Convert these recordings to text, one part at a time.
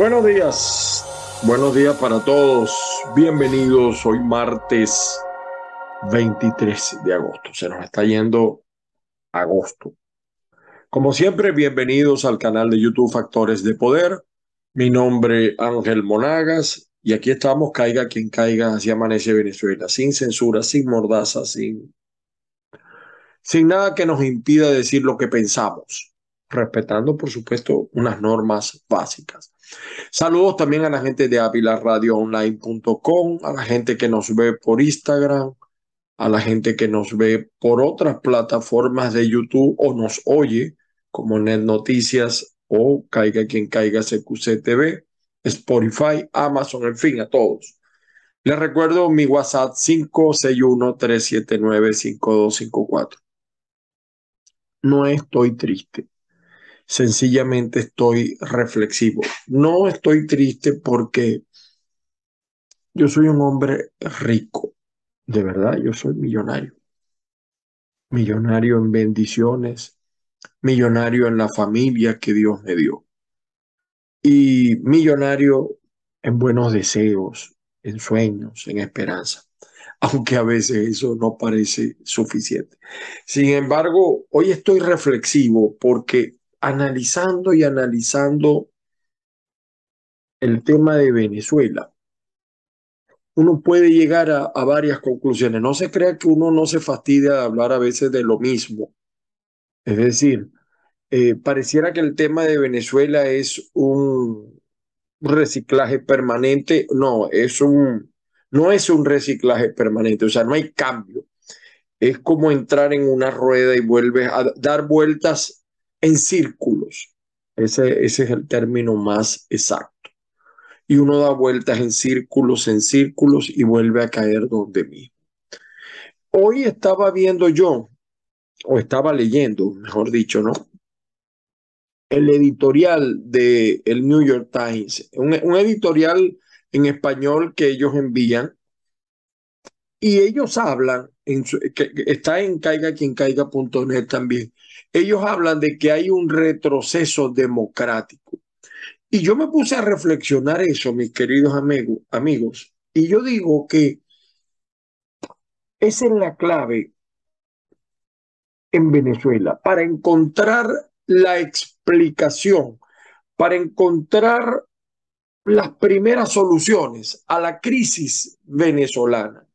Buenos días, buenos días para todos. Bienvenidos hoy martes 23 de agosto. Se nos está yendo agosto. Como siempre, bienvenidos al canal de YouTube Factores de Poder. Mi nombre Ángel Monagas y aquí estamos, caiga quien caiga, así amanece Venezuela, sin censura, sin mordaza, sin, sin nada que nos impida decir lo que pensamos, respetando, por supuesto, unas normas básicas. Saludos también a la gente de avilaradioonline.com, a la gente que nos ve por Instagram, a la gente que nos ve por otras plataformas de YouTube o nos oye como Net Noticias o Caiga quien caiga CQC TV, Spotify, Amazon, en fin, a todos. Les recuerdo mi WhatsApp 561-379-5254. No estoy triste sencillamente estoy reflexivo. No estoy triste porque yo soy un hombre rico, de verdad, yo soy millonario. Millonario en bendiciones, millonario en la familia que Dios me dio y millonario en buenos deseos, en sueños, en esperanza, aunque a veces eso no parece suficiente. Sin embargo, hoy estoy reflexivo porque analizando y analizando el tema de Venezuela, uno puede llegar a, varias conclusiones. No se crea que uno no se fastidia de hablar a veces de lo mismo. Es decir, eh, pareciera que el tema de Venezuela es un reciclaje permanente. No, es un, no es un reciclaje permanente, o sea, no hay cambio. Es como entrar en una rueda y vuelves a dar vueltas en círculos. Ese, ese es el término más exacto. Y uno da vueltas en círculos, en círculos y vuelve a caer donde mismo. Hoy estaba viendo yo, o estaba leyendo, mejor dicho, ¿no? El editorial de el New York Times, un, un editorial en español que ellos envían, y ellos hablan, en que, está en caigaquiencaiga.net también, ellos hablan de que hay un retroceso democrático. Y yo me puse a reflexionar eso, mis queridos amigos, amigos y yo digo que esa es la clave en Venezuela para encontrar la explicación, para encontrar las primeras soluciones a la crisis venezolana.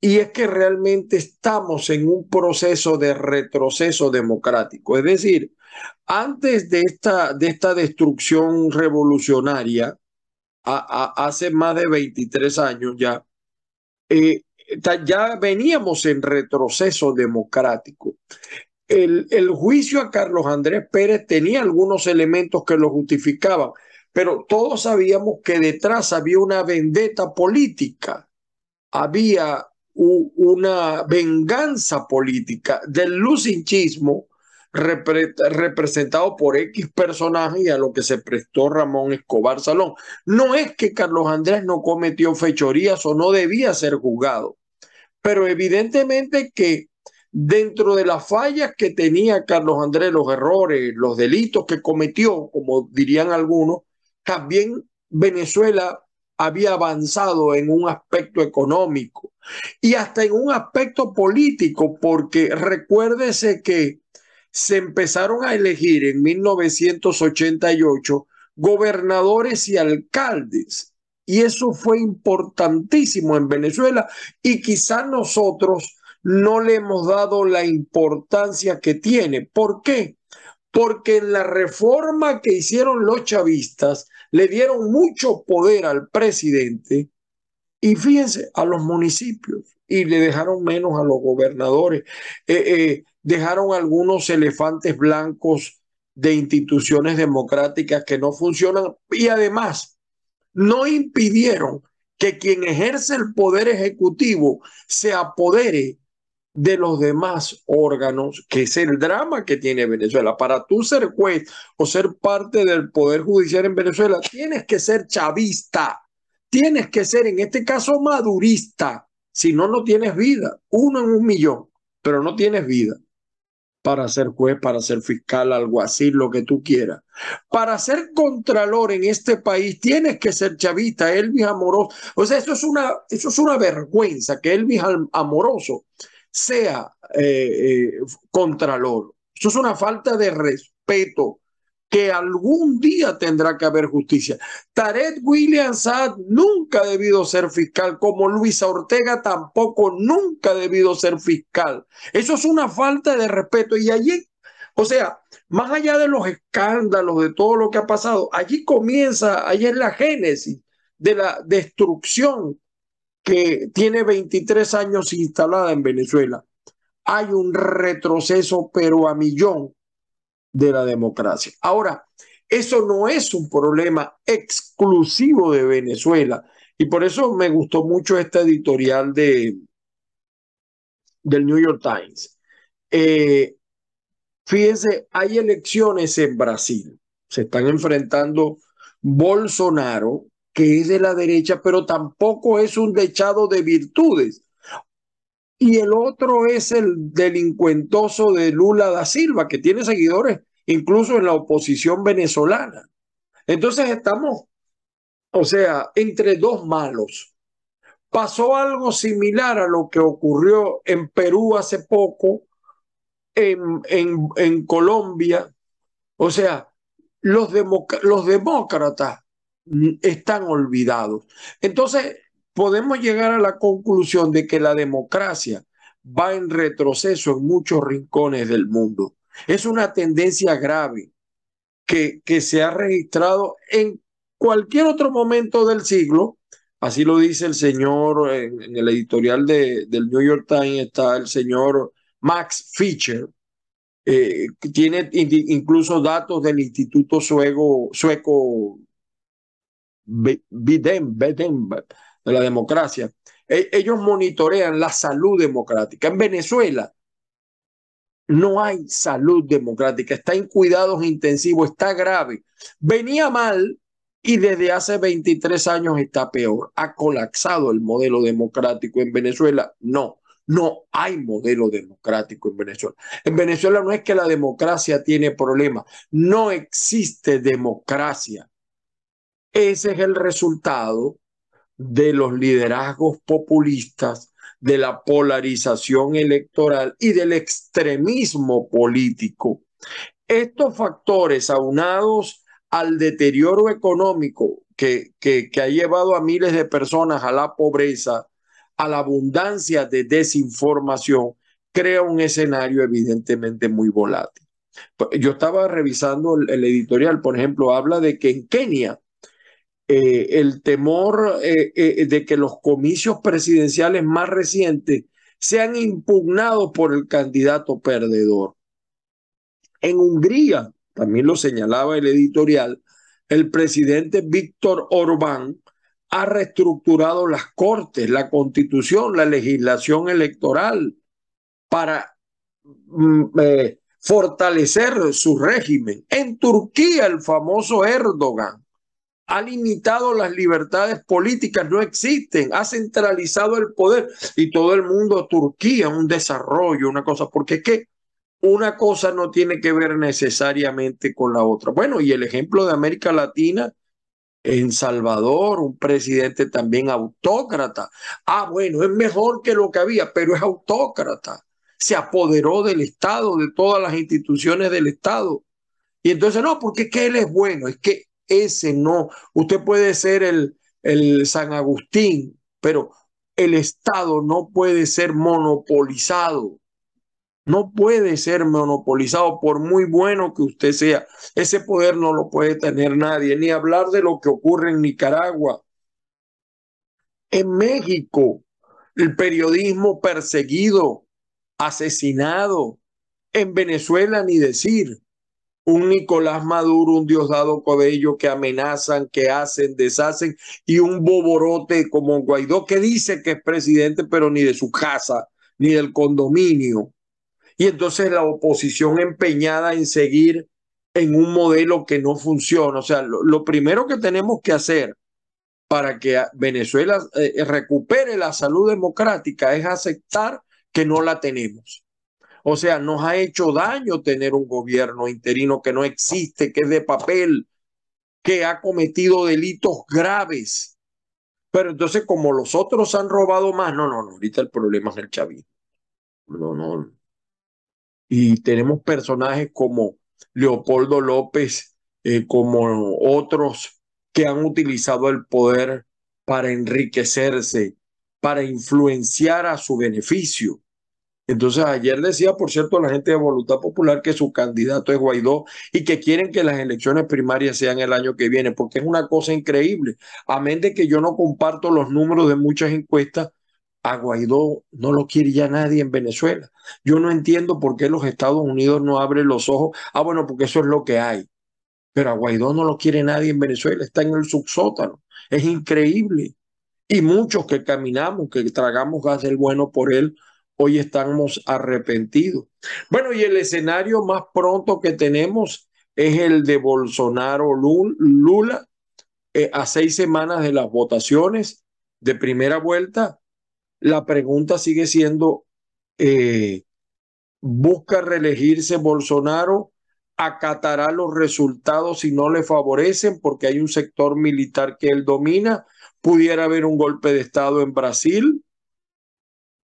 Y es que realmente estamos en un proceso de retroceso democrático. Es decir, antes de esta, de esta destrucción revolucionaria, hace más de 23 años ya, eh, ya veníamos en retroceso democrático. El, el, juicio a Carlos Andrés Pérez tenía algunos elementos que lo justificaban, pero todos sabíamos que detrás había una vendetta política, había una venganza política del lucinchismo representado por X personaje y a lo que se prestó Ramón Escobar Salón. No es que Carlos Andrés no cometió fechorías o no debía ser juzgado, pero evidentemente que dentro de las fallas que tenía Carlos Andrés, los errores, los delitos que cometió, como dirían algunos, también Venezuela había avanzado en un aspecto económico y hasta en un aspecto político, porque recuérdese que se empezaron a elegir en 1988 gobernadores y alcaldes. Y eso fue importantísimo en Venezuela y quizás nosotros no le hemos dado la importancia que tiene. ¿Por qué? Porque en la reforma que hicieron los chavistas le dieron mucho poder al presidente y fíjense a los municipios y le dejaron menos a los gobernadores. Eh, eh, dejaron algunos elefantes blancos de instituciones democráticas que no funcionan y además no impidieron que quien ejerce el poder ejecutivo se apodere de los demás órganos, que es el drama que tiene Venezuela. Para tú ser juez o ser parte del Poder Judicial en Venezuela, tienes que ser chavista, tienes que ser, en este caso, madurista. Si no, no tienes vida. Uno en un millón, pero no tienes vida. para ser juez, para ser fiscal, algo así, lo que tú quieras. Para ser contralor en este país tienes que ser chavista, Elvis Amoroso. O sea, eso es una, eso es una vergüenza que Elvis Amoroso sea eh, eh, contralor. Eso es una falta de respeto que algún día tendrá que haber justicia. Tarek William Saad nunca ha debido ser fiscal, como Luisa Ortega tampoco nunca ha debido ser fiscal. Eso es una falta de respeto. Y allí, o sea, más allá de los escándalos, de todo lo que ha pasado, allí comienza, allí es la génesis de la destrucción que tiene 23 años instalada en Venezuela. Hay un retroceso, pero a millón de la democracia. Ahora, eso no es un problema exclusivo de Venezuela y por eso me gustó mucho esta editorial de, del New York Times. Eh, fíjense, hay elecciones en Brasil. Se están enfrentando Bolsonaro, que es de la derecha, pero tampoco es un dechado de virtudes y el otro es el delincuentoso de Lula da Silva, que tiene seguidores incluso en la oposición venezolana. Entonces estamos, o sea, entre dos malos. Pasó algo similar a lo que ocurrió en Perú hace poco, en, en, en Colombia. O sea, los, los demócratas están olvidados. Entonces, podemos llegar a la conclusión de que la democracia va en retroceso en muchos rincones del mundo. Es una tendencia grave que, que se ha registrado en cualquier otro momento del siglo. Así lo dice el señor, en, el editorial de, del New York Times está el señor Max Fischer, eh, tiene incluso datos del Instituto Sueco, sueco Biden, Biden, de la democracia. E, ellos monitorean la salud democrática. En Venezuela no hay salud democrática, está en cuidados intensivos, está grave. Venía mal y desde hace 23 años está peor. ¿Ha colapsado el modelo democrático en Venezuela? No, no hay modelo democrático en Venezuela. En Venezuela no es que la democracia tiene problemas, no existe democracia. Ese es el resultado de los liderazgos populistas, de la polarización electoral y del extremismo político. Estos factores aunados al deterioro económico que, que, ha llevado a miles de personas a la pobreza, a la abundancia de desinformación, crea un escenario evidentemente muy volátil. Yo estaba revisando el editorial, por ejemplo, habla de que en Kenia eh, el temor eh, eh, de que los comicios presidenciales más recientes sean impugnados por el candidato perdedor. En Hungría, también lo señalaba el editorial, el presidente Víctor Orbán ha reestructurado las cortes, la constitución, la legislación electoral para mm, fortalecer su régimen. En Turquía, el famoso Erdogan ha limitado las libertades políticas, no existen, ha centralizado el poder y todo el mundo, Turquía, un desarrollo, una cosa, porque es que una cosa no tiene que ver necesariamente con la otra. Bueno, y el ejemplo de América Latina, en Salvador, un presidente también autócrata. Ah, bueno, es mejor que lo que había, pero es autócrata. Se apoderó del Estado, de todas las instituciones del Estado. Y entonces, no, porque es que él es bueno, es que ese no. Usted puede ser el, el San Agustín, pero el Estado no puede ser monopolizado. No puede ser monopolizado por muy bueno que usted sea. Ese poder no lo puede tener nadie, ni hablar de lo que ocurre en Nicaragua. En México, el periodismo perseguido, asesinado. En Venezuela, ni decir un Nicolás Maduro, un Diosdado Cobello que amenazan, que hacen, deshacen, y un boborote como Guaidó que dice que es presidente, pero ni de su casa, ni del condominio. Y entonces la oposición empeñada en seguir en un modelo que no funciona. O sea, lo, primero que tenemos que hacer para que Venezuela eh, recupere la salud democrática es aceptar que no la tenemos. O sea, nos ha hecho daño tener un gobierno interino que no existe, que es de papel, que ha cometido delitos graves. Pero entonces, como los otros han robado más, no, no, no, ahorita el problema es el chavismo. No, no. Y tenemos personajes como Leopoldo López, eh, como otros que han utilizado el poder para enriquecerse, para influenciar a su beneficio. Entonces ayer decía, por cierto, la gente de Voluntad Popular que su candidato es Guaidó y que quieren que las elecciones primarias sean el año que viene, porque es una cosa increíble. Amén de que yo no comparto los números de muchas encuestas, a Guaidó no lo quiere ya nadie en Venezuela. Yo no entiendo por qué los Estados Unidos no abren los ojos. Ah, bueno, porque eso es lo que hay. Pero a Guaidó no lo quiere nadie en Venezuela, está en el subsótano. Es increíble. Y muchos que caminamos, que tragamos gas del bueno por él, hoy estamos arrepentidos. Bueno, y el escenario más pronto que tenemos es el de Bolsonaro Lula eh, a seis semanas de las votaciones de primera vuelta. La pregunta sigue siendo, eh, ¿busca reelegirse Bolsonaro? ¿Acatará los resultados si no le favorecen porque hay un sector militar que él domina? ¿Pudiera haber un golpe de Estado en Brasil?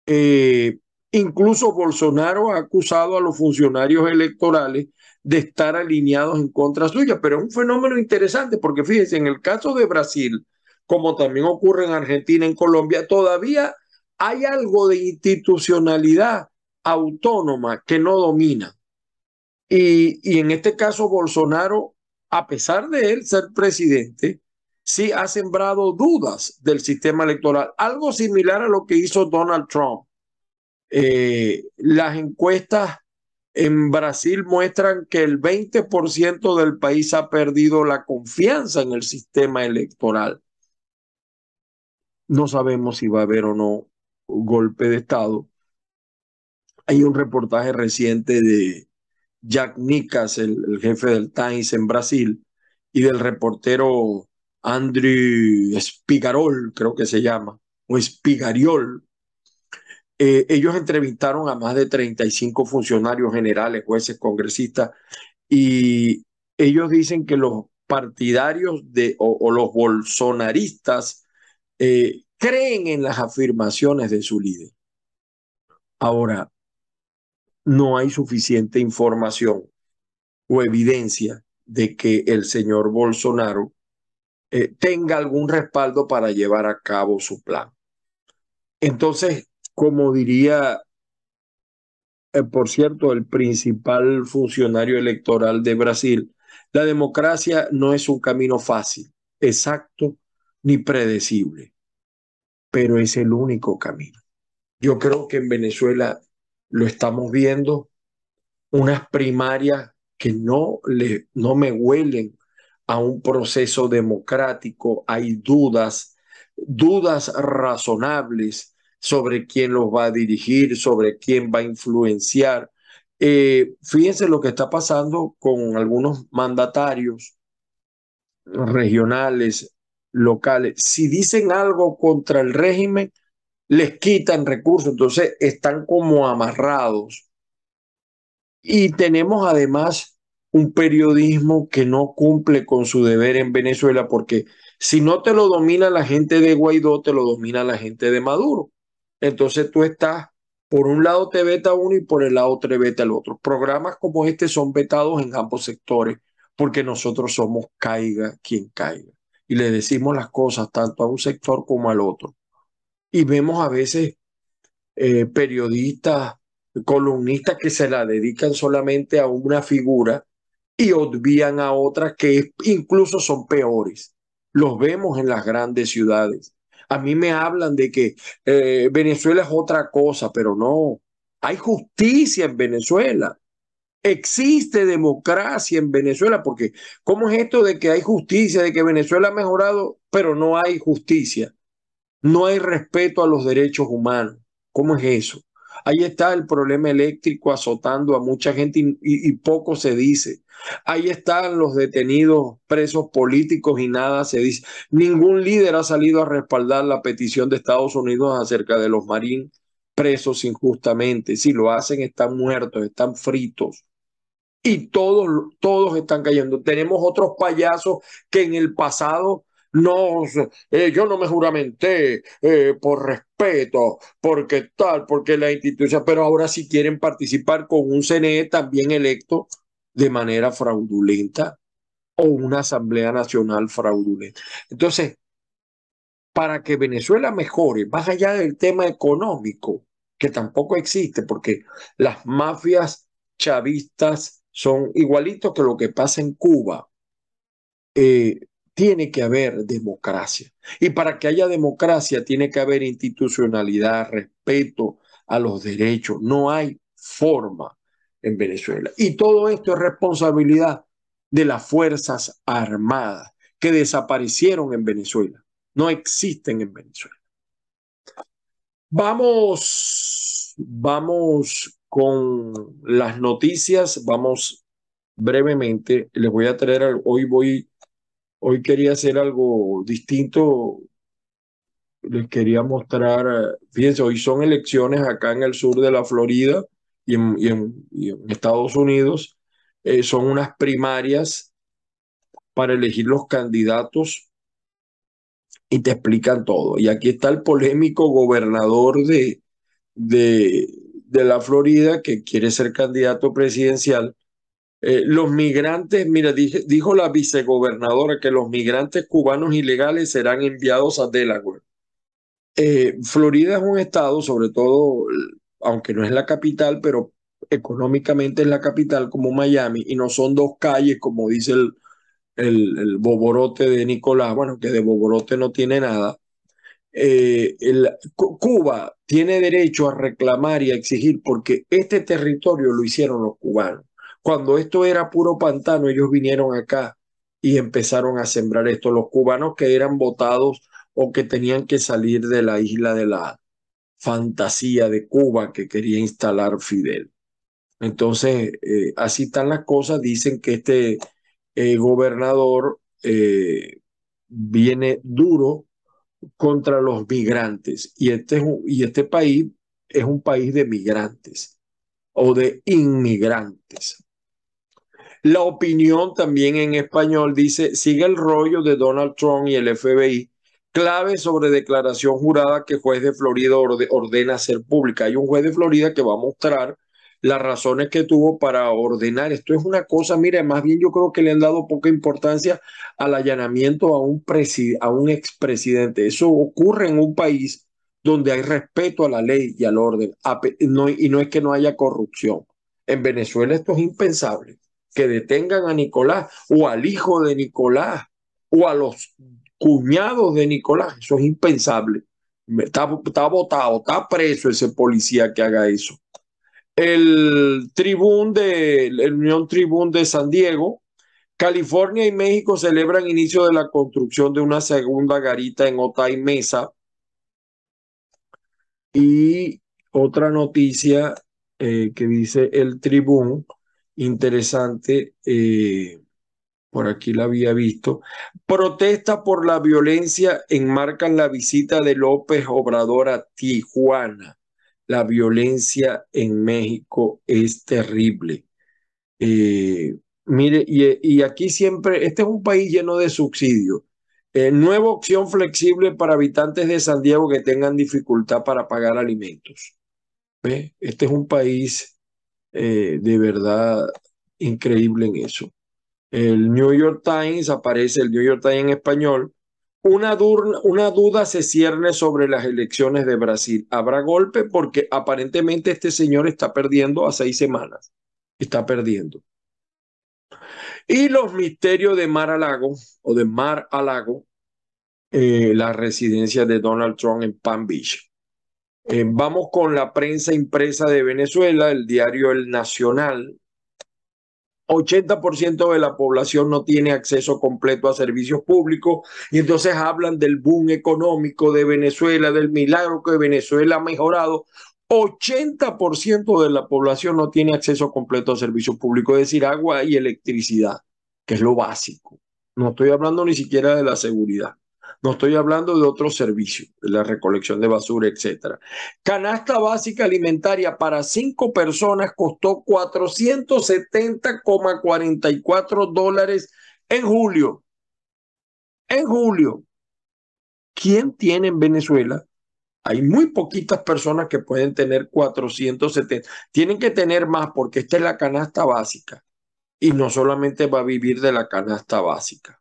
Eh, incluso Bolsonaro ha acusado a los funcionarios electorales de estar alineados en contra suya, pero es un fenómeno interesante porque fíjense, en el caso de Brasil, como también ocurre en Argentina, en Colombia, todavía hay algo de institucionalidad autónoma que no domina. Y, y en este caso, Bolsonaro, a pesar de él ser presidente, sí ha sembrado dudas del sistema electoral, algo similar a lo que hizo Donald Trump. Eh, las encuestas en Brasil muestran que el 20% del país ha perdido la confianza en el sistema electoral. No sabemos si va a haber o no golpe de Estado. Hay un reportaje reciente de Jack Nicas, el, el jefe del Times en Brasil, y del reportero Andrew Spigarol, creo que se llama, o Spigariol. Eh, ellos entrevistaron a más de 35 funcionarios generales, jueces, congresistas, y ellos dicen que los partidarios de, o, los bolsonaristas eh, creen en las afirmaciones de su líder. Ahora, no hay suficiente información o evidencia de que el señor Bolsonaro eh, tenga algún respaldo para llevar a cabo su plan. Entonces, como diría, eh, por cierto, el principal funcionario electoral de Brasil, la democracia no es un camino fácil, exacto ni predecible, pero es el único camino. Yo creo que en Venezuela lo estamos viendo, unas primarias que no, le, no me huelen a un proceso democrático, hay dudas, dudas razonables sobre quién los va a dirigir, sobre quién va a influenciar. Eh, fíjense lo que está pasando con algunos mandatarios regionales, locales. Si dicen algo contra el régimen, les quitan recursos, entonces están como amarrados. Y tenemos además un periodismo que no cumple con su deber en Venezuela, porque si no te lo domina la gente de Guaidó, te lo domina la gente de Maduro. Entonces tú estás, por un lado te veta uno y por el lado te veta el otro. Programas como este son vetados en ambos sectores, porque nosotros somos caiga quien caiga. Y le decimos las cosas tanto a un sector como al otro. Y vemos a veces eh, periodistas, columnistas que se la dedican solamente a una figura y obvían a otras que incluso son peores. Los vemos en las grandes ciudades. A mí me hablan de que eh, Venezuela es otra cosa, pero no. Hay justicia en Venezuela. Existe democracia en Venezuela, porque ¿cómo es esto de que hay justicia, de que Venezuela ha mejorado, pero no hay justicia? No hay respeto a los derechos humanos. ¿Cómo es eso? Ahí está el problema eléctrico azotando a mucha gente y, poco se dice. Ahí están los detenidos presos políticos y nada se dice. Ningún líder ha salido a respaldar la petición de Estados Unidos acerca de los marines presos injustamente. Si lo hacen, están muertos, están fritos. Y todos, todos están cayendo. Tenemos otros payasos que en el pasado no, eh, yo no me juramenté eh, por respeto, porque tal, porque la institución, pero ahora sí quieren participar con un CNE también electo de manera fraudulenta o una Asamblea Nacional fraudulenta. Entonces, para que Venezuela mejore, más allá del tema económico, que tampoco existe, porque las mafias chavistas son igualitos que lo que pasa en Cuba. Eh, tiene que haber democracia. Y para que haya democracia tiene que haber institucionalidad, respeto a los derechos. No hay forma en Venezuela. Y todo esto es responsabilidad de las Fuerzas Armadas que desaparecieron en Venezuela. No existen en Venezuela. Vamos, vamos con las noticias. Vamos brevemente. Les voy a traer, hoy voy Hoy quería hacer algo distinto. Les quería mostrar, fíjense, hoy son elecciones acá en el sur de la Florida y en, Estados Unidos. Eh, son unas primarias para elegir los candidatos y te explican todo. Y aquí está el polémico gobernador de, de, de la Florida que quiere ser candidato presidencial eh, los migrantes, mira, dijo la vicegobernadora que los migrantes cubanos ilegales serán enviados a Delaware. Eh, Florida es un estado, sobre todo, aunque no es la capital, pero económicamente es la capital como Miami, y no son dos calles, como dice el, el, boborote de Nicolás, bueno, que de boborote no tiene nada. Eh, Cuba tiene derecho a reclamar y a exigir, porque este territorio lo hicieron los cubanos. Cuando esto era puro pantano, ellos vinieron acá y empezaron a sembrar esto. Los cubanos que eran votados o que tenían que salir de la isla de la fantasía de Cuba que quería instalar Fidel. Entonces, eh, así están las cosas. Dicen que este eh, gobernador eh, viene duro contra los migrantes y este, y este país es un país de migrantes o de inmigrantes. La opinión también en español dice, sigue el rollo de Donald Trump y el FBI, clave sobre declaración jurada que juez de Florida ordena hacer pública. Hay un juez de Florida que va a mostrar las razones que tuvo para ordenar. Esto es una cosa, mire, más bien yo creo que le han dado poca importancia al allanamiento a un, a un expresidente. Eso ocurre en un país donde hay respeto a la ley y al orden, y no es que no haya corrupción. En Venezuela esto es impensable que detengan a Nicolás o al hijo de Nicolás o a los cuñados de Nicolás. Eso es impensable. Está, está votado, está preso ese policía que haga eso. El tribún de Unión Tribún de San Diego, California y México celebran inicio de la construcción de una segunda garita en Otay Mesa. Y otra noticia eh, que dice el Tribún, interesante, eh, por aquí la había visto. Protesta por la violencia enmarcan la visita de López Obrador a Tijuana. La violencia en México es terrible. Eh, mire, y, aquí siempre, este es un país lleno de subsidios. Eh, nueva opción flexible para habitantes de San Diego que tengan dificultad para pagar alimentos. Este es un país eh, de verdad increíble en eso. El New York Times, aparece el New York Times en español, una, una, duda se cierne sobre las elecciones de Brasil. ¿Habrá golpe? Porque aparentemente este señor está perdiendo a seis semanas. Está perdiendo. Y los misterios de Mar a Lago, o de Mar a Lago, eh, la residencia de Donald Trump en Palm Beach. Eh, vamos con la prensa impresa de Venezuela, el diario El Nacional. 80% de la población no tiene acceso completo a servicios públicos y entonces hablan del boom económico de Venezuela, del milagro que Venezuela ha mejorado. 80% de la población no tiene acceso completo a servicios públicos, es decir, agua y electricidad, que es lo básico. No estoy hablando ni siquiera de la seguridad. No estoy hablando de otros servicios, de la recolección de basura, etcétera. Canasta básica alimentaria para cinco personas costó 470,44 dólares en julio. En julio. ¿Quién tiene en Venezuela? Hay muy poquitas personas que pueden tener 470. Tienen que tener más porque esta es la canasta básica. Y no solamente va a vivir de la canasta básica.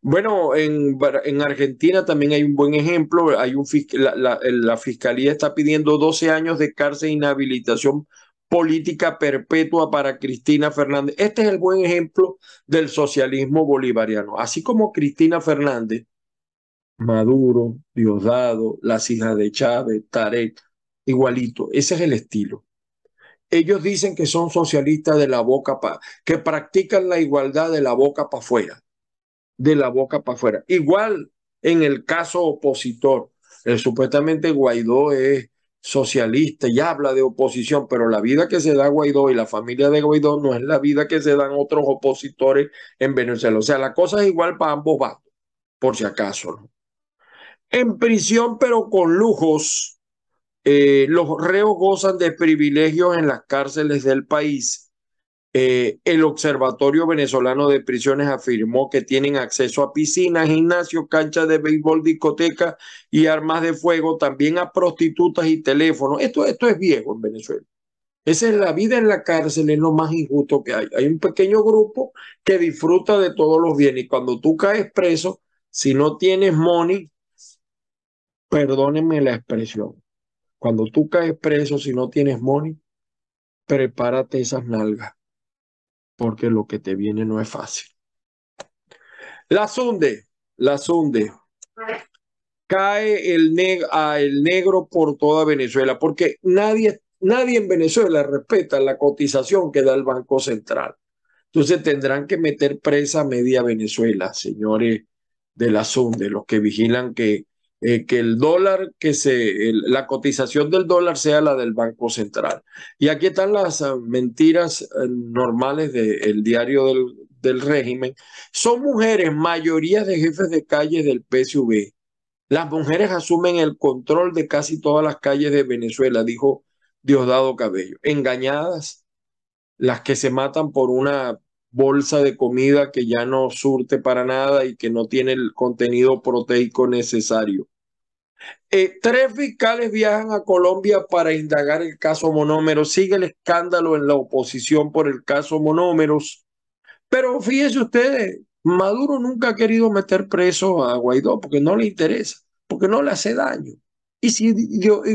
Bueno, en, en, Argentina también hay un buen ejemplo. Hay un, la, la, fiscalía está pidiendo 12 años de cárcel e inhabilitación política perpetua para Cristina Fernández. Este es el buen ejemplo del socialismo bolivariano. Así como Cristina Fernández, Maduro, Diosdado, las hijas de Chávez, Tarek, igualito. Ese es el estilo. Ellos dicen que son socialistas de la boca para, que practican la igualdad de la boca para afuera de la boca para afuera. Igual en el caso opositor, el supuestamente Guaidó es socialista y habla de oposición, pero la vida que se da Guaidó y la familia de Guaidó no es la vida que se dan otros opositores en Venezuela. O sea, la cosa es igual para ambos bandos, por si acaso. En prisión, pero con lujos, eh, los reos gozan de privilegios en las cárceles del país eh, el Observatorio Venezolano de Prisiones afirmó que tienen acceso a piscinas, gimnasios, canchas de béisbol, discotecas y armas de fuego, también a prostitutas y teléfonos. Esto, esto es viejo en Venezuela. Esa es la vida en la cárcel, es lo más injusto que hay. Hay un pequeño grupo que disfruta de todos los bienes y cuando tú caes preso, si no tienes money, perdónenme la expresión, cuando tú caes preso, si no tienes money, prepárate esas nalgas porque lo que te viene no es fácil. La Sunde, la Sunde. Cae el, el negro por toda Venezuela, porque nadie, nadie en Venezuela respeta la cotización que da el Banco Central. Entonces tendrán que meter presa a media Venezuela, señores de la Sunde, los que vigilan que eh, que el dólar, que se, la cotización del dólar sea la del Banco Central. Y aquí están las ah, mentiras eh, normales del diario del, del régimen. Son mujeres, mayoría de jefes de calles del PSV. Las mujeres asumen el control de casi todas las calles de Venezuela, dijo Diosdado Cabello. Engañadas, las que se matan por una bolsa de comida que ya no surte para nada y que no tiene el contenido proteico necesario. Eh, tres fiscales viajan a Colombia para indagar el caso Monómeros. Sigue el escándalo en la oposición por el caso Monómeros. Pero fíjense ustedes, Maduro nunca ha querido meter preso a Guaidó porque no le interesa, porque no le hace daño. Y si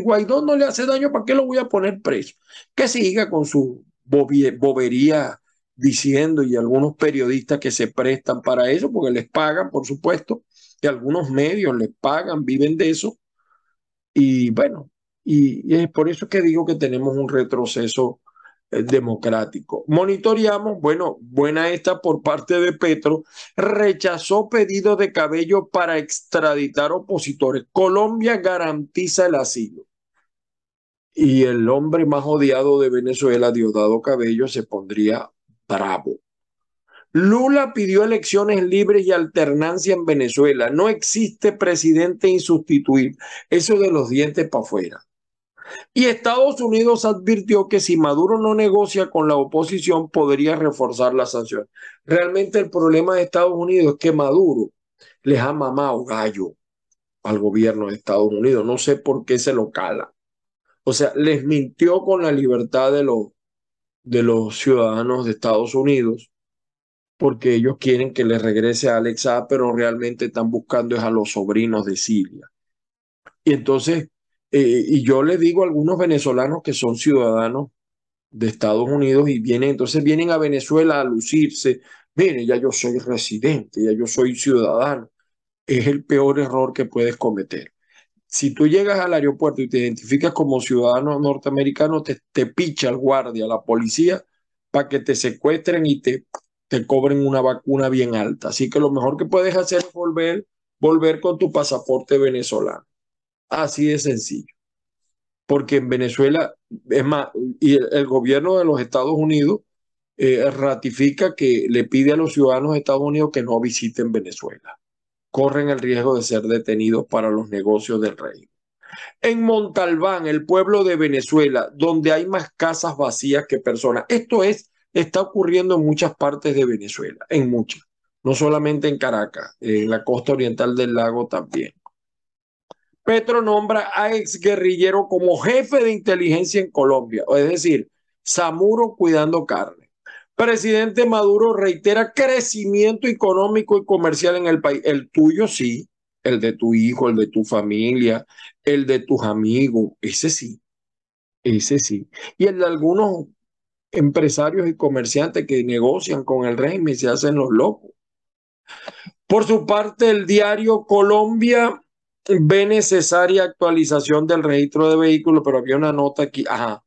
Guaidó no le hace daño, ¿para qué lo voy a poner preso? Que siga con su bobería diciendo y algunos periodistas que se prestan para eso, porque les pagan, por supuesto, que algunos medios les pagan, viven de eso. Y bueno, y, es por eso que digo que tenemos un retroceso eh, democrático. Monitoreamos, bueno, buena esta por parte de Petro, rechazó pedido de Cabello para extraditar opositores. Colombia garantiza el asilo. Y el hombre más odiado de Venezuela, Diosdado Cabello, se pondría bravo. Lula pidió elecciones libres y alternancia en Venezuela. No existe presidente insustituible. Eso de los dientes para afuera. Y Estados Unidos advirtió que si Maduro no negocia con la oposición podría reforzar las sanciones. Realmente el problema de Estados Unidos es que Maduro les ha mamado gallo al gobierno de Estados Unidos. No sé por qué se lo cala. O sea, les mintió con la libertad de los, de los ciudadanos de Estados Unidos porque ellos quieren que le regrese a Alexa, pero realmente están buscando es a los sobrinos de Siria. Y entonces, eh, y yo le digo a algunos venezolanos que son ciudadanos de Estados Unidos y vienen, entonces vienen a Venezuela a lucirse, mire, ya yo soy residente, ya yo soy ciudadano. Es el peor error que puedes cometer. Si tú llegas al aeropuerto y te identificas como ciudadano norteamericano, te, te picha el guardia, la policía, para que te secuestren y te te cobren una vacuna bien alta. Así que lo mejor que puedes hacer es volver, volver con tu pasaporte venezolano. Así de sencillo. Porque en Venezuela, es más, y el, gobierno de los Estados Unidos eh, ratifica que le pide a los ciudadanos de Estados Unidos que no visiten Venezuela. corren el riesgo de ser detenidos para los negocios del rey. En Montalbán, el pueblo de Venezuela, donde hay más casas vacías que personas. Esto es, está ocurriendo en muchas partes de Venezuela, en muchas, no solamente en Caracas, en la costa oriental del lago también. Petro nombra a exguerrillero como jefe de inteligencia en Colombia, es decir, Zamuro cuidando carne. Presidente Maduro reitera crecimiento económico y comercial en el país. El tuyo sí, el de tu hijo, el de tu familia, el de tus amigos, ese sí, ese sí. Y el de algunos empresarios y comerciantes que negocian con el régimen y se hacen los locos. Por su parte, el diario Colombia ve necesaria actualización del registro de vehículos, pero había una nota aquí, ajá.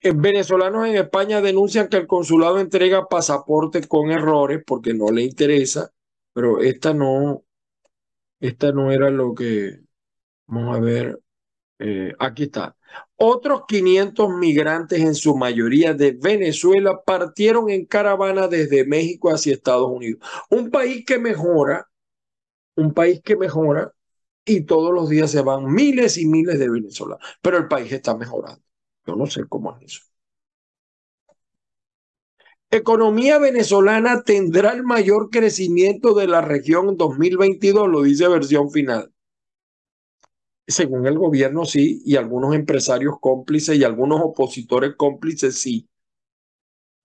Eh, venezolanos en España denuncian que el consulado entrega pasaportes con errores porque no le interesa, pero esta no, esta no era lo que, vamos a ver, eh, aquí está. Otros 500 migrantes, en su mayoría de Venezuela, partieron en caravana desde México hacia Estados Unidos. Un país que mejora, un país que mejora y todos los días se van miles y miles de venezolanos, pero el país está mejorando. Yo no sé cómo es eso. Economía venezolana tendrá el mayor crecimiento de la región en 2022, lo dice versión final. Según el gobierno sí, y algunos empresarios cómplices y algunos opositores cómplices sí.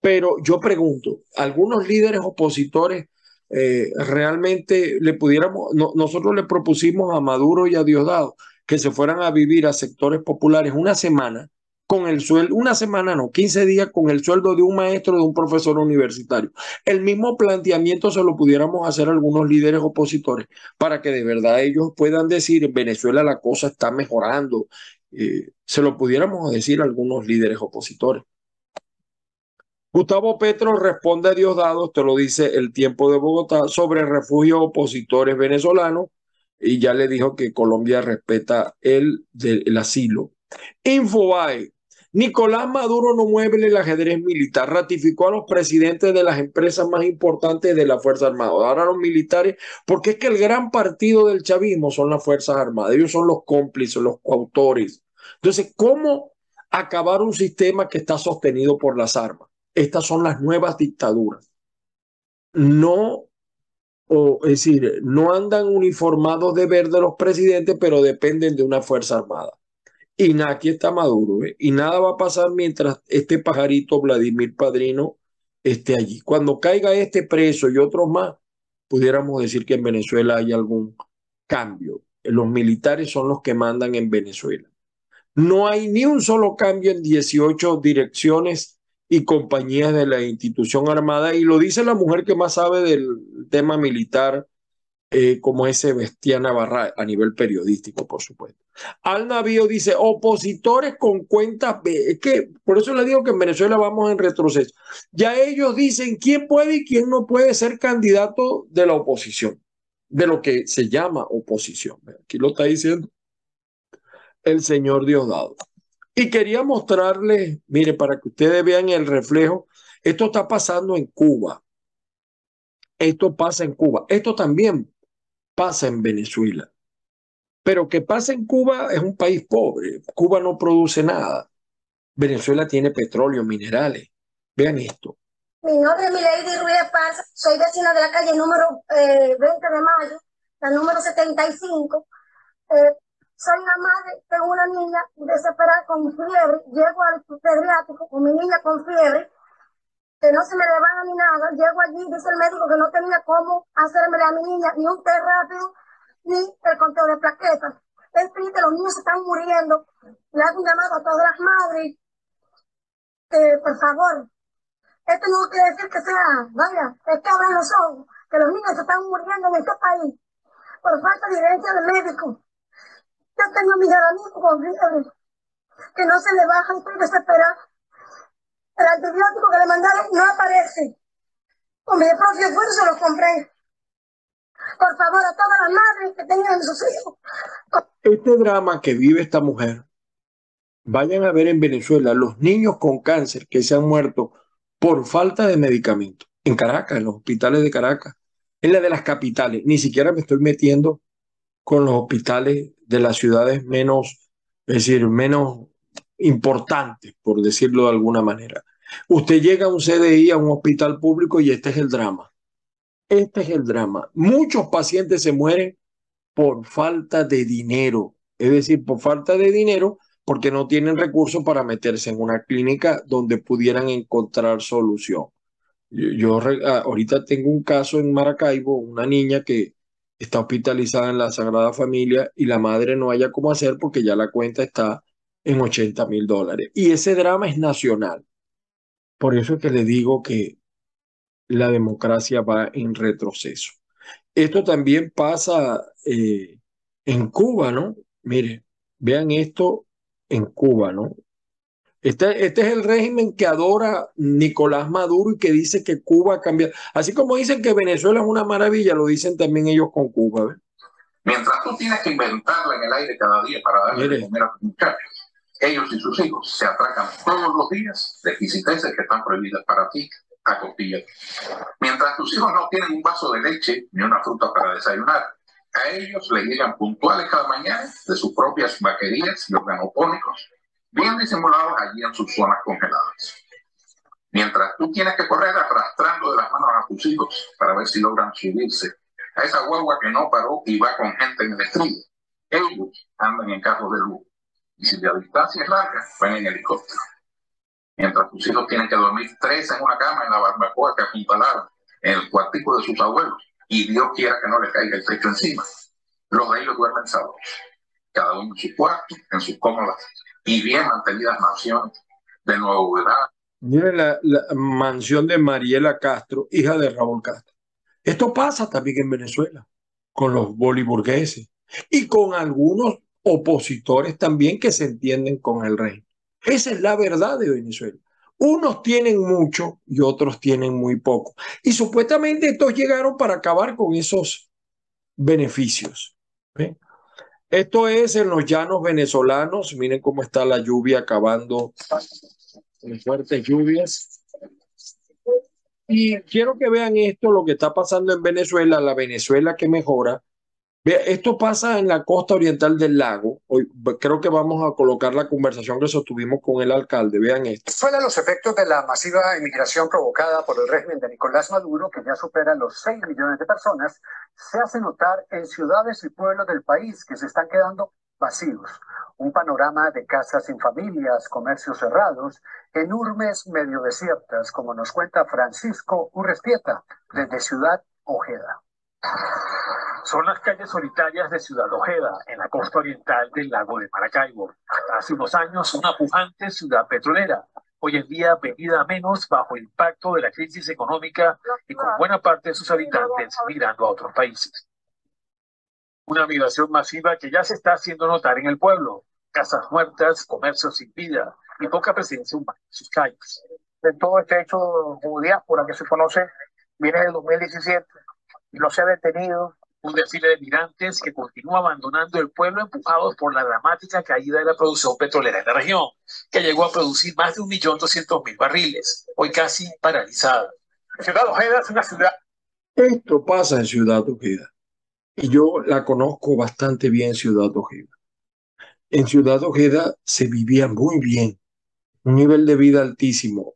Pero yo pregunto, algunos líderes opositores eh, realmente le pudiéramos, nosotros le propusimos a Maduro y a Diosdado que se fueran a vivir a sectores populares una semana con el sueldo, una semana no, 15 días con el sueldo de un maestro, de un profesor universitario. El mismo planteamiento se lo pudiéramos hacer a algunos líderes opositores para que de verdad ellos puedan decir, en Venezuela la cosa está mejorando. Eh, se lo pudiéramos decir a algunos líderes opositores. Gustavo Petro responde a Diosdado, te lo dice el tiempo de Bogotá, sobre refugios opositores venezolanos y ya le dijo que Colombia respeta el, el asilo. Infobae, Nicolás Maduro no mueve el ajedrez militar, ratificó a los presidentes de las empresas más importantes de la Fuerza Armada. Ahora los militares, porque es que el gran partido del chavismo son las Fuerzas Armadas, ellos son los cómplices, los coautores. Entonces, ¿cómo acabar un sistema que está sostenido por las armas? Estas son las nuevas dictaduras. No, o, es decir, no andan uniformados de verde los presidentes, pero dependen de una fuerza armada. Y aquí está Maduro, ¿eh? y nada va a pasar mientras este pajarito Vladimir Padrino esté allí. Cuando caiga este preso y otros más, pudiéramos decir que en Venezuela hay algún cambio. Los militares son los que mandan en Venezuela. No hay ni un solo cambio en 18 direcciones y compañías de la institución armada, y lo dice la mujer que más sabe del tema militar, eh, como es Sebastián Navarra, a nivel periodístico, por supuesto. Al Navío dice, opositores con cuentas Es que por eso le digo que en Venezuela vamos en retroceso. Ya ellos dicen quién puede y quién no puede ser candidato de la oposición, de lo que se llama oposición. Aquí lo está diciendo el señor Diosdado. Y quería mostrarles, mire, para que ustedes vean el reflejo, esto está pasando en Cuba. Esto pasa en Cuba. Esto también pasa en Venezuela. Pero que pasa en Cuba es un país pobre. Cuba no produce nada. Venezuela tiene petróleo, minerales. Vean esto. Mi nombre es Milady Ruiz Paz, soy vecina de la calle número 20 eh, de mayo, la número 75. Eh, soy una madre, tengo una niña desesperada con fiebre, llego al pediátrico con mi niña con fiebre, que no se me levanta ni nada, llego allí, dice el médico que no tenía cómo hacerme a mi niña ni un té rápido, ni el conteo de plaquetas. Es triste, los niños se están muriendo. Le hago un llamado a todas las madres, que por favor, esto no quiere decir que sea, vaya, es que abran los ojos, que los niños se están muriendo en este país por falta de evidencia de médico. Yo tengo a mi hermanito con que no se le baja, estoy desesperada. El antibiótico que le mandaron no aparece. Con mi propio esfuerzo lo compré. Por favor, a todas las madres que tengan sus hijos. Este drama que vive esta mujer, vayan a ver en Venezuela los niños con cáncer que se han muerto por falta de medicamentos. En Caracas, en los hospitales de Caracas. es la de las capitales. Ni siquiera me estoy metiendo con los hospitales de las ciudades menos, es decir, menos importantes, por decirlo de alguna manera. Usted llega a un CDI, a un hospital público, y este es el drama. Este es el drama. Muchos pacientes se mueren por falta de dinero, es decir, por falta de dinero porque no tienen recursos para meterse en una clínica donde pudieran encontrar solución. Yo, ah, ahorita tengo un caso en Maracaibo, una niña que está hospitalizada en la Sagrada Familia y la madre no haya cómo hacer porque ya la cuenta está en 80 mil dólares. Y ese drama es nacional. Por eso es que le digo que la democracia va en retroceso. Esto también pasa eh, en Cuba, ¿no? Mire, vean esto en Cuba, ¿no? Este, este, es el régimen que adora Nicolás Maduro y que dice que Cuba ha cambiado. Así como dicen que Venezuela es una maravilla, lo dicen también ellos con Cuba. Mientras tú tienes que inventarla en el aire cada día para darle de comer a tus muchachos, ellos y sus hijos se atracan todos los días de exquisiteces que están prohibidas para ti a costillas. Mientras tus hijos no tienen un vaso de leche ni una fruta para desayunar, a ellos le llegan puntuales cada mañana de sus propias vaquerías y organopónicos, bien disimulados allí en sus zonas congeladas. Mientras tú tienes que correr arrastrando de las manos a tus hijos para ver si logran subirse a esa guagua que no paró y va con gente en el estribo, ellos andan en carros de luz. Y si la distancia es larga, van en helicóptero mientras tus hijos tienen que dormir tres en una cama en la barbacoa que apuntalaron en el cuartico de sus abuelos y Dios quiera que no le caiga el techo encima. Los de ellos duermen sábados, cada uno en su cuarto, en sus cómodas y bien mantenidas mansiones de nuevo edad. Mire la, la, mansión de Mariela Castro, hija de Raúl Castro. Esto pasa también en Venezuela, con los boliburgueses y con algunos opositores también que se entienden con el rey. Esa es la verdad de Venezuela. Unos tienen mucho y otros tienen muy poco. Y supuestamente estos llegaron para acabar con esos beneficios. Esto es en los llanos venezolanos. Miren cómo está la lluvia acabando fuertes lluvias. Y quiero que vean esto, lo que está pasando en Venezuela, la Venezuela que mejora, esto pasa en la costa oriental del lago. Hoy, creo que vamos a colocar la conversación que sostuvimos con el alcalde. Vean esto. Fuera los efectos de la masiva inmigración provocada por el régimen de Nicolás Maduro, que ya supera los 6 millones de personas, se hace notar en ciudades y pueblos del país que se están quedando vacíos. Un panorama de casas sin familias, comercios cerrados, enormes medio desiertas, como nos cuenta Francisco Urrestieta, desde Ciudad Ojeda. Son las calles solitarias de Ciudad Ojeda, en la costa oriental del lago de Maracaibo. Hace unos años, una pujante ciudad petrolera. Hoy en día, venida a menos bajo el impacto de la crisis económica y con buena parte de sus habitantes migrando a otros países. Una migración masiva que ya se está haciendo notar en el pueblo. Casas muertas, comercios sin vida y poca presencia humana en sus calles. De todo este hecho como diáspora que se conoce, viene del 2017 y no se ha detenido un desfile de migrantes que continúa abandonando el pueblo empujados por la dramática caída de la producción petrolera en la región, que llegó a producir más de 1.200.000 barriles, hoy casi paralizada. Ciudad Ojeda es una ciudad. Esto pasa en Ciudad Ojeda. Y yo la conozco bastante bien, Ciudad Ojeda. En Ciudad Ojeda se vivía muy bien, un nivel de vida altísimo.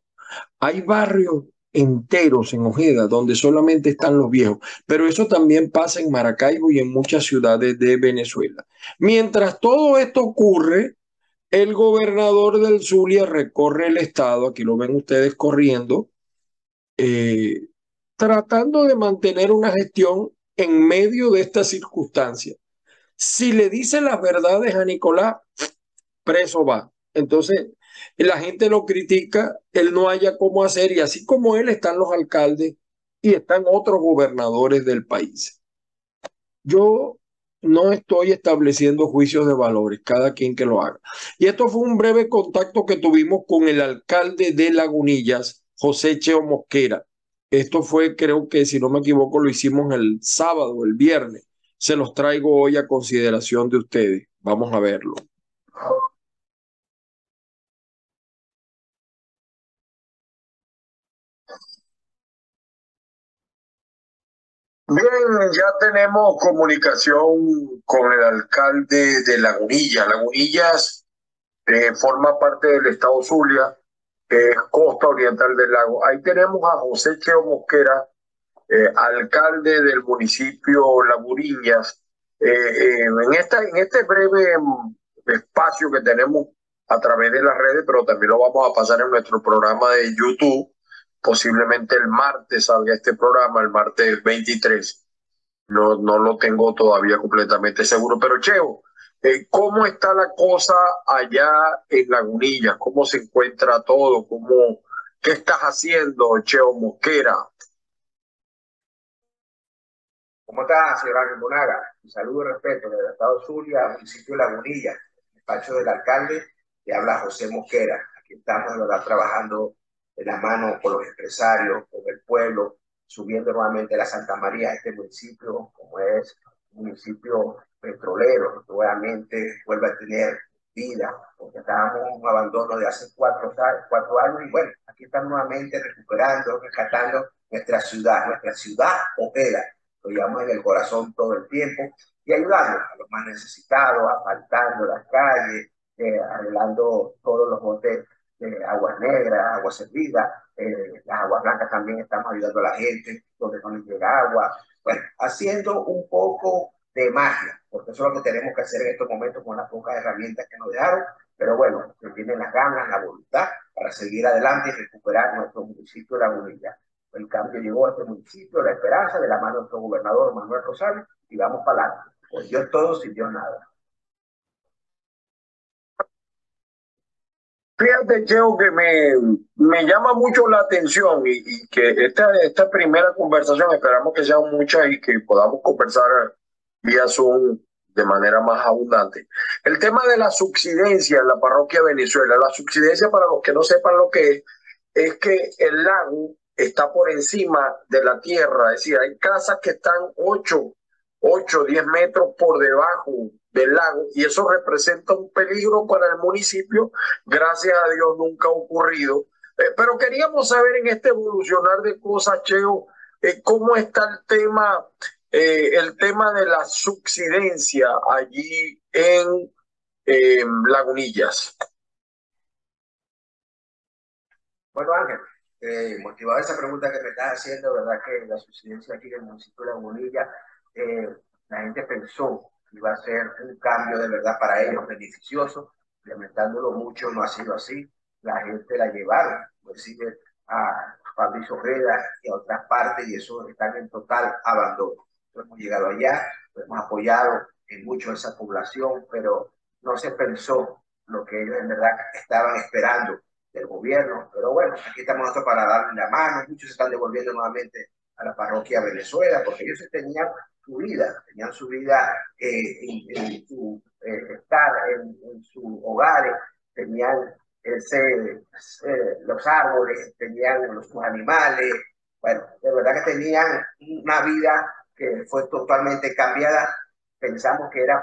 Hay barrios enteros en Ojeda, donde solamente están los viejos. Pero eso también pasa en Maracaibo y en muchas ciudades de Venezuela. Mientras todo esto ocurre, el gobernador del Zulia recorre el estado, aquí lo ven ustedes corriendo, eh, tratando de mantener una gestión en medio de esta circunstancia. Si le dice las verdades a Nicolás, preso va. Entonces, la gente lo critica, él no haya cómo hacer y así como él están los alcaldes y están otros gobernadores del país. Yo no estoy estableciendo juicios de valores, cada quien que lo haga. Y esto fue un breve contacto que tuvimos con el alcalde de Lagunillas, José Cheo Mosquera. Esto fue, creo que si no me equivoco, lo hicimos el sábado, el viernes. Se los traigo hoy a consideración de ustedes. Vamos a verlo. Bien, ya tenemos comunicación con el alcalde de Lagunilla. Lagunillas eh, forma parte del estado Zulia, que es costa oriental del lago. Ahí tenemos a José Cheo Mosquera, eh, alcalde del municipio Lagunillas. Eh, en, esta, en este breve mm, espacio que tenemos a través de las redes, pero también lo vamos a pasar en nuestro programa de YouTube posiblemente el martes salga este programa, el martes 23. No, no lo tengo todavía completamente seguro, pero Cheo, eh, ¿cómo está la cosa allá en Lagunilla? ¿Cómo se encuentra todo? ¿Cómo, ¿Qué estás haciendo, Cheo Mosquera? ¿Cómo estás, señora Monaga? Un saludo y respeto del Estado Zulia, municipio de Lagunilla, despacho del alcalde, que habla José Mosquera. Aquí estamos, trabajando de la mano con los empresarios, con el pueblo, subiendo nuevamente la Santa María, este municipio, como es un municipio petrolero, nuevamente vuelve a tener vida, porque estábamos en un abandono de hace cuatro, cuatro años y bueno, aquí estamos nuevamente recuperando, rescatando nuestra ciudad, nuestra ciudad opera, lo llevamos en el corazón todo el tiempo y ayudando a los más necesitados, asfaltando las calles, eh, arreglando todos los botes eh, aguas negras, agua servida, eh, las aguas blancas también estamos ayudando a la gente donde no les llega agua. Bueno, haciendo un poco de magia, porque eso es lo que tenemos que hacer en estos momentos con las pocas herramientas que nos dejaron, pero bueno, que tienen las ganas, la voluntad para seguir adelante y recuperar nuestro municipio de La Bonilla. El cambio llegó a este municipio, la esperanza de la mano de nuestro gobernador Manuel Rosario, y vamos para adelante. Pues Dios todo sin Dios nada. Fíjate, Cheo, que me, me llama mucho la atención y, que esta, esta primera conversación, esperamos que sean muchas y que podamos conversar vía Zoom de manera más abundante. El tema de la subsidencia en la parroquia Venezuela. La subsidencia, para los que no sepan lo que es, es que el lago está por encima de la tierra, es decir, hay casas que están 8, 8, 10 metros por debajo del lago y eso representa un peligro para el municipio. Gracias a Dios nunca ha ocurrido. Eh, pero queríamos saber en este evolucionar de cosas, Cheo, eh, cómo está el tema, eh, el tema de la subsidencia allí en Lagunillas. Bueno, Ángel, motivado esa pregunta que me estás haciendo, ¿verdad? Que la subsidencia aquí en el municipio de Lagunilla, la gente pensó va a ser un cambio de verdad para ellos beneficioso. Implementándolo mucho no ha sido así. La gente la llevaron, inclusive a Fabricio Ojeda y a otras partes, y eso están en total abandono. hemos llegado allá, hemos apoyado en mucho a esa población, pero no se pensó lo que ellos en verdad estaban esperando del gobierno. Pero bueno, aquí estamos nosotros para darle la mano. Muchos se están devolviendo nuevamente a la parroquia Venezuela, porque ellos tenían su vida, tenían su vida eh, en, su eh, estar en, sus hogares, tenían ese, los árboles, tenían los, sus animales, bueno, de verdad que tenían una vida que fue totalmente cambiada, pensamos que era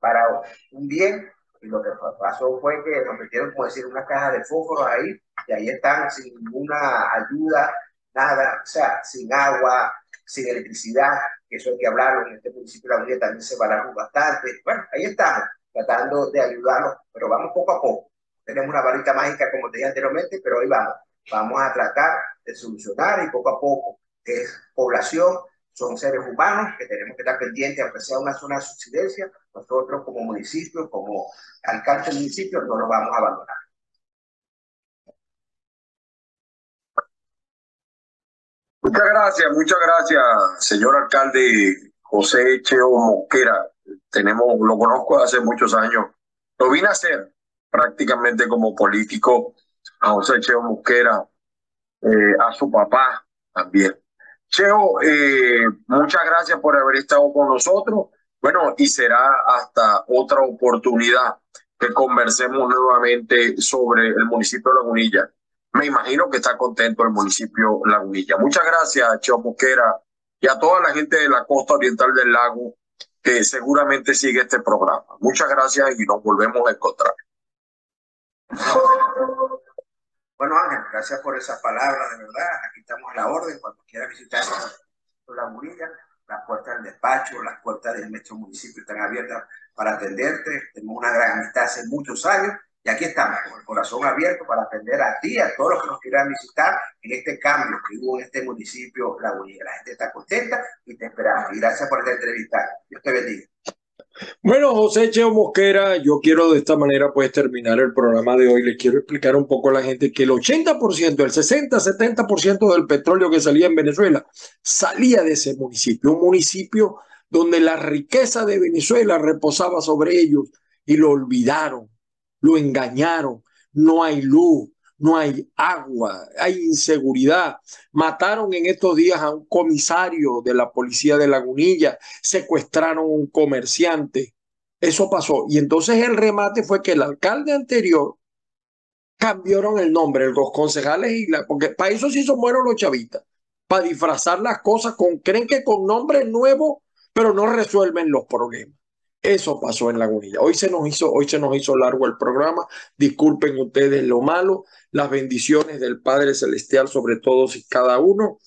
para un bien, y lo que pasó fue que nos metieron, como decir, una caja de fósforos ahí, y ahí están sin ninguna ayuda, nada, o sea, sin agua, sin electricidad, que eso hay que hablarlo, en este municipio de la Unión también se barajan bastante. Bueno, ahí estamos, tratando de ayudarlos, pero vamos poco a poco. Tenemos una varita mágica, como te dije anteriormente, pero ahí vamos. Vamos a tratar de solucionar y poco a poco. Es población, son seres humanos que tenemos que estar pendientes, aunque sea una zona de subsidencia, nosotros como municipio, como alcalde del municipio, no nos vamos a abandonar. Muchas gracias, muchas gracias, señor alcalde José Cheo Mosquera. Tenemos, lo conozco hace muchos años. Lo vine a hacer prácticamente como político a José Cheo Mosquera, eh, a su papá también. Cheo, eh, muchas gracias por haber estado con nosotros. Bueno, y será hasta otra oportunidad que conversemos nuevamente sobre el municipio de Lagunilla me imagino que está contento el municipio Lagunilla. Muchas gracias, Cheo Mosquera, y a toda la gente de la costa oriental del lago que seguramente sigue este programa. Muchas gracias y nos volvemos a encontrar. Bueno, Ángel, gracias por esas palabras, de verdad. Aquí estamos a la orden. Cuando quiera visitar Lagunilla, las puertas del despacho, las puertas de nuestro municipio están abiertas para atenderte. Tenemos una gran amistad hace muchos años y aquí estamos, con el corazón abierto para atender a ti, a todos los que nos quieran visitar en este cambio que hubo en este municipio Lagunilla. La gente está contenta y te esperamos. Y gracias por esta entrevista. Dios te bendiga. Bueno, José Cheo Mosquera, yo quiero de esta manera pues terminar el programa de hoy. Les quiero explicar un poco a la gente que el 80%, el 60, 70% del petróleo que salía en Venezuela salía de ese municipio, un municipio donde la riqueza de Venezuela reposaba sobre ellos y lo olvidaron, lo engañaron, no hay luz, no hay agua, hay inseguridad. Mataron en estos días a un comisario de la policía de Lagunilla, secuestraron a un comerciante. Eso pasó. Y entonces el remate fue que el alcalde anterior cambiaron el nombre, los concejales y la, porque para eso sí son buenos los chavitas, para disfrazar las cosas creen que con nombres nuevos, pero no resuelven los problemas. Eso pasó en Lagunilla. Hoy se nos hizo, hoy se nos hizo largo el programa. Disculpen ustedes lo malo. Las bendiciones del Padre Celestial sobre todos y cada uno.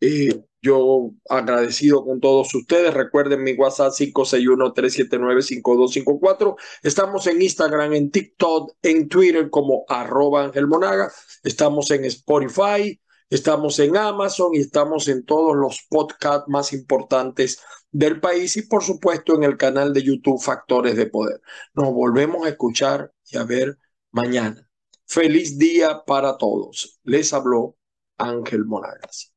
Eh, yo agradecido con todos ustedes. Recuerden mi WhatsApp 561-379-5254. Estamos en Instagram, en TikTok, en Twitter como arroba Monaga. Estamos en Spotify, estamos en Amazon y estamos en todos los podcasts más importantes del país y por supuesto en el canal de YouTube Factores de Poder. Nos volvemos a escuchar y a ver mañana. Feliz día para todos. Les habló Ángel Monagas.